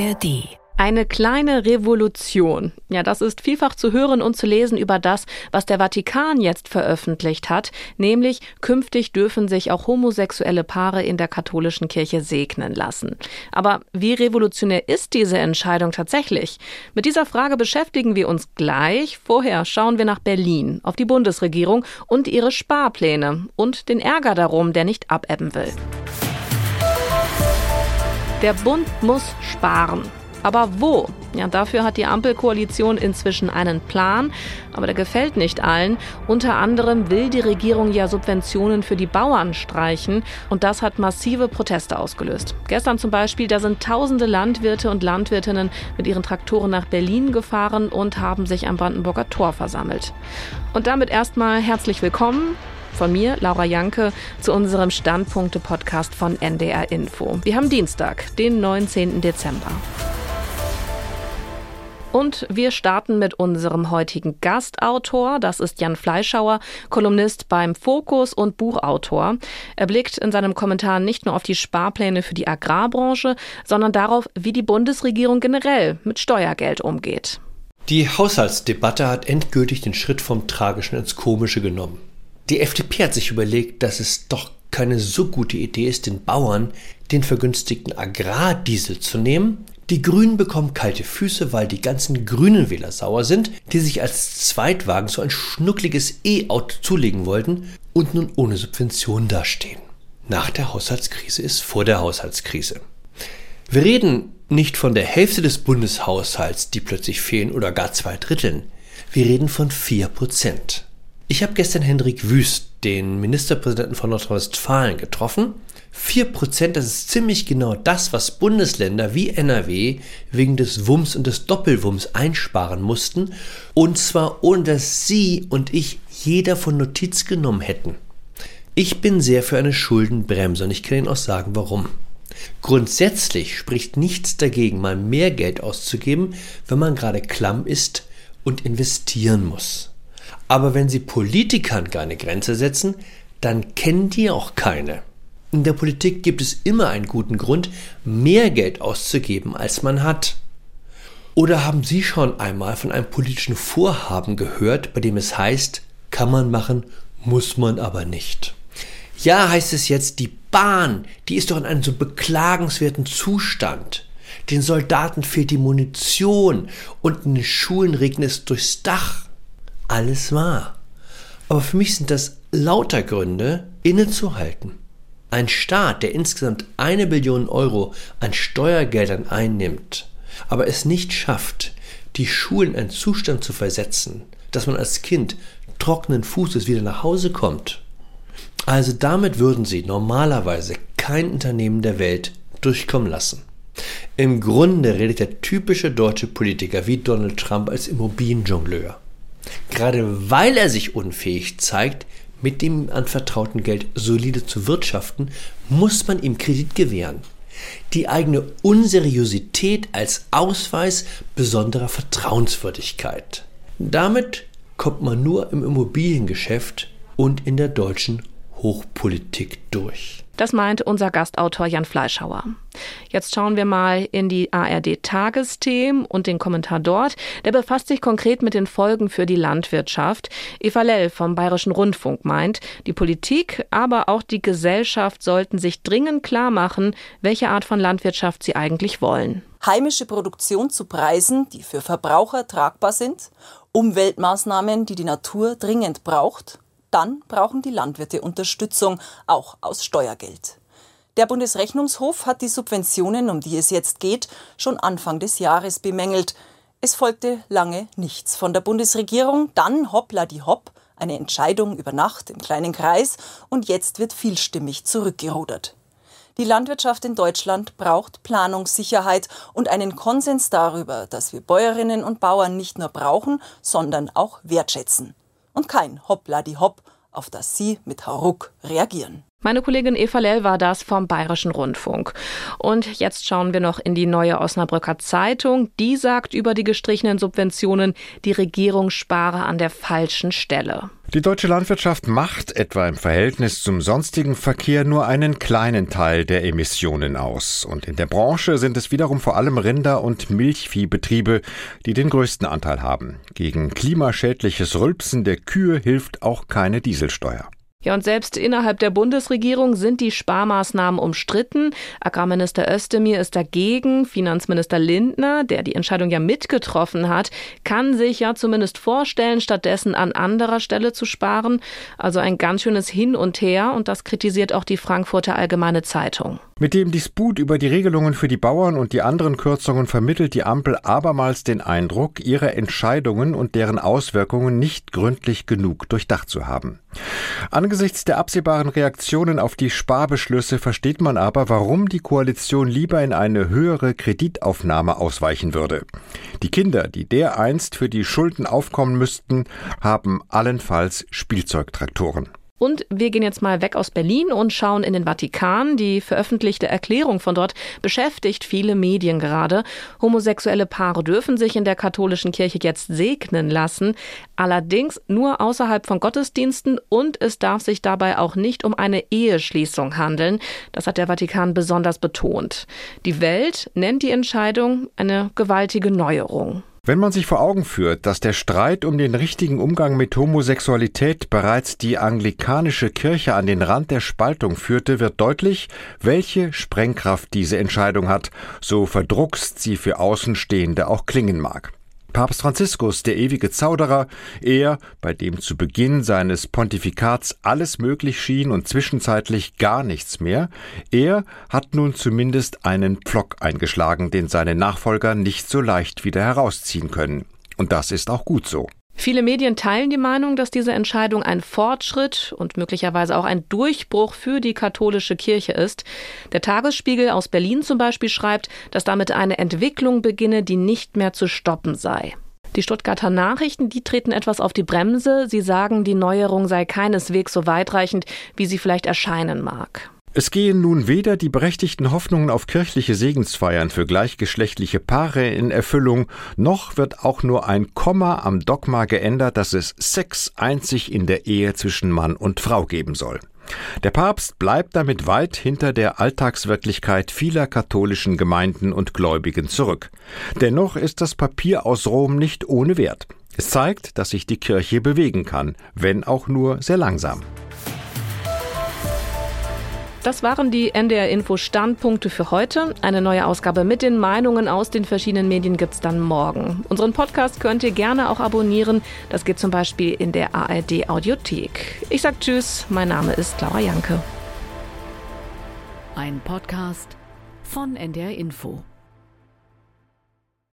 ARD. Eine kleine Revolution. Ja, das ist vielfach zu hören und zu lesen über das, was der Vatikan jetzt veröffentlicht hat, nämlich künftig dürfen sich auch homosexuelle Paare in der katholischen Kirche segnen lassen. Aber wie revolutionär ist diese Entscheidung tatsächlich? Mit dieser Frage beschäftigen wir uns gleich. Vorher schauen wir nach Berlin, auf die Bundesregierung und ihre Sparpläne und den Ärger darum, der nicht abebben will. Der Bund muss sparen. Aber wo? Ja, dafür hat die Ampelkoalition inzwischen einen Plan, aber der gefällt nicht allen. Unter anderem will die Regierung ja Subventionen für die Bauern streichen und das hat massive Proteste ausgelöst. Gestern zum Beispiel, da sind tausende Landwirte und Landwirtinnen mit ihren Traktoren nach Berlin gefahren und haben sich am Brandenburger Tor versammelt. Und damit erstmal herzlich willkommen von mir, Laura Janke, zu unserem Standpunkte-Podcast von NDR Info. Wir haben Dienstag, den 19. Dezember. Und wir starten mit unserem heutigen Gastautor. Das ist Jan Fleischhauer, Kolumnist beim Fokus und Buchautor. Er blickt in seinem Kommentar nicht nur auf die Sparpläne für die Agrarbranche, sondern darauf, wie die Bundesregierung generell mit Steuergeld umgeht. Die Haushaltsdebatte hat endgültig den Schritt vom Tragischen ins Komische genommen. Die FDP hat sich überlegt, dass es doch keine so gute Idee ist, den Bauern den vergünstigten Agrardiesel zu nehmen. Die Grünen bekommen kalte Füße, weil die ganzen grünen Wähler sauer sind, die sich als Zweitwagen so ein schnuckliges E-Auto zulegen wollten und nun ohne Subvention dastehen. Nach der Haushaltskrise ist vor der Haushaltskrise. Wir reden nicht von der Hälfte des Bundeshaushalts, die plötzlich fehlen, oder gar zwei Dritteln. Wir reden von vier Prozent. Ich habe gestern Hendrik Wüst, den Ministerpräsidenten von Nordrhein-Westfalen, getroffen. 4%, das ist ziemlich genau das, was Bundesländer wie NRW wegen des Wumms und des Doppelwumms einsparen mussten. Und zwar ohne dass Sie und ich jeder von Notiz genommen hätten. Ich bin sehr für eine Schuldenbremse und ich kann Ihnen auch sagen, warum. Grundsätzlich spricht nichts dagegen, mal mehr Geld auszugeben, wenn man gerade klamm ist und investieren muss. Aber wenn Sie Politikern keine Grenze setzen, dann kennen die auch keine. In der Politik gibt es immer einen guten Grund, mehr Geld auszugeben, als man hat. Oder haben Sie schon einmal von einem politischen Vorhaben gehört, bei dem es heißt, kann man machen, muss man aber nicht? Ja, heißt es jetzt, die Bahn, die ist doch in einem so beklagenswerten Zustand. Den Soldaten fehlt die Munition und in den Schulen regnet es durchs Dach alles wahr. Aber für mich sind das lauter Gründe, innezuhalten. Ein Staat, der insgesamt eine Billion Euro an Steuergeldern einnimmt, aber es nicht schafft, die Schulen in einen Zustand zu versetzen, dass man als Kind trockenen Fußes wieder nach Hause kommt. Also damit würden sie normalerweise kein Unternehmen der Welt durchkommen lassen. Im Grunde redet der typische deutsche Politiker wie Donald Trump als Immobilienjongleur. Gerade weil er sich unfähig zeigt, mit dem anvertrauten Geld solide zu wirtschaften, muss man ihm Kredit gewähren. Die eigene Unseriosität als Ausweis besonderer Vertrauenswürdigkeit. Damit kommt man nur im Immobiliengeschäft und in der deutschen Hochpolitik durch. Das meint unser Gastautor Jan Fleischhauer. Jetzt schauen wir mal in die ARD Tagesthemen und den Kommentar dort. Der befasst sich konkret mit den Folgen für die Landwirtschaft. Eva Lell vom Bayerischen Rundfunk meint, die Politik, aber auch die Gesellschaft sollten sich dringend klar machen, welche Art von Landwirtschaft sie eigentlich wollen. Heimische Produktion zu Preisen, die für Verbraucher tragbar sind, Umweltmaßnahmen, die die Natur dringend braucht, dann brauchen die Landwirte Unterstützung, auch aus Steuergeld. Der Bundesrechnungshof hat die Subventionen, um die es jetzt geht, schon Anfang des Jahres bemängelt. Es folgte lange nichts von der Bundesregierung, dann hoppla die hopp, eine Entscheidung über Nacht im kleinen Kreis und jetzt wird vielstimmig zurückgerudert. Die Landwirtschaft in Deutschland braucht Planungssicherheit und einen Konsens darüber, dass wir Bäuerinnen und Bauern nicht nur brauchen, sondern auch wertschätzen und kein Hoppla die Hopp, auf das Sie mit Hauruck reagieren. Meine Kollegin Eva Lell war das vom Bayerischen Rundfunk. Und jetzt schauen wir noch in die neue Osnabrücker Zeitung. Die sagt über die gestrichenen Subventionen, die Regierung spare an der falschen Stelle. Die deutsche Landwirtschaft macht etwa im Verhältnis zum sonstigen Verkehr nur einen kleinen Teil der Emissionen aus. Und in der Branche sind es wiederum vor allem Rinder- und Milchviehbetriebe, die den größten Anteil haben. Gegen klimaschädliches Rülpsen der Kühe hilft auch keine Dieselsteuer. Ja, und selbst innerhalb der Bundesregierung sind die Sparmaßnahmen umstritten. Agrarminister Özdemir ist dagegen. Finanzminister Lindner, der die Entscheidung ja mitgetroffen hat, kann sich ja zumindest vorstellen, stattdessen an anderer Stelle zu sparen. Also ein ganz schönes Hin und Her. Und das kritisiert auch die Frankfurter Allgemeine Zeitung. Mit dem Disput über die Regelungen für die Bauern und die anderen Kürzungen vermittelt die Ampel abermals den Eindruck, ihre Entscheidungen und deren Auswirkungen nicht gründlich genug durchdacht zu haben. Angesichts der absehbaren Reaktionen auf die Sparbeschlüsse versteht man aber, warum die Koalition lieber in eine höhere Kreditaufnahme ausweichen würde. Die Kinder, die dereinst für die Schulden aufkommen müssten, haben allenfalls Spielzeugtraktoren. Und wir gehen jetzt mal weg aus Berlin und schauen in den Vatikan. Die veröffentlichte Erklärung von dort beschäftigt viele Medien gerade. Homosexuelle Paare dürfen sich in der katholischen Kirche jetzt segnen lassen, allerdings nur außerhalb von Gottesdiensten und es darf sich dabei auch nicht um eine Eheschließung handeln. Das hat der Vatikan besonders betont. Die Welt nennt die Entscheidung eine gewaltige Neuerung. Wenn man sich vor Augen führt, dass der Streit um den richtigen Umgang mit Homosexualität bereits die anglikanische Kirche an den Rand der Spaltung führte, wird deutlich, welche Sprengkraft diese Entscheidung hat, so verdruckst sie für Außenstehende auch klingen mag. Papst Franziskus, der ewige Zauderer, er, bei dem zu Beginn seines Pontifikats alles möglich schien und zwischenzeitlich gar nichts mehr, er hat nun zumindest einen Pflock eingeschlagen, den seine Nachfolger nicht so leicht wieder herausziehen können. Und das ist auch gut so. Viele Medien teilen die Meinung, dass diese Entscheidung ein Fortschritt und möglicherweise auch ein Durchbruch für die katholische Kirche ist. Der Tagesspiegel aus Berlin zum Beispiel schreibt, dass damit eine Entwicklung beginne, die nicht mehr zu stoppen sei. Die Stuttgarter Nachrichten, die treten etwas auf die Bremse. Sie sagen, die Neuerung sei keineswegs so weitreichend, wie sie vielleicht erscheinen mag. Es gehen nun weder die berechtigten Hoffnungen auf kirchliche Segensfeiern für gleichgeschlechtliche Paare in Erfüllung, noch wird auch nur ein Komma am Dogma geändert, dass es Sex einzig in der Ehe zwischen Mann und Frau geben soll. Der Papst bleibt damit weit hinter der Alltagswirklichkeit vieler katholischen Gemeinden und Gläubigen zurück. Dennoch ist das Papier aus Rom nicht ohne Wert. Es zeigt, dass sich die Kirche bewegen kann, wenn auch nur sehr langsam. Das waren die NDR Info Standpunkte für heute. Eine neue Ausgabe mit den Meinungen aus den verschiedenen Medien gibt's dann morgen. Unseren Podcast könnt ihr gerne auch abonnieren. Das geht zum Beispiel in der ARD Audiothek. Ich sag Tschüss. Mein Name ist Laura Janke. Ein Podcast von NDR Info.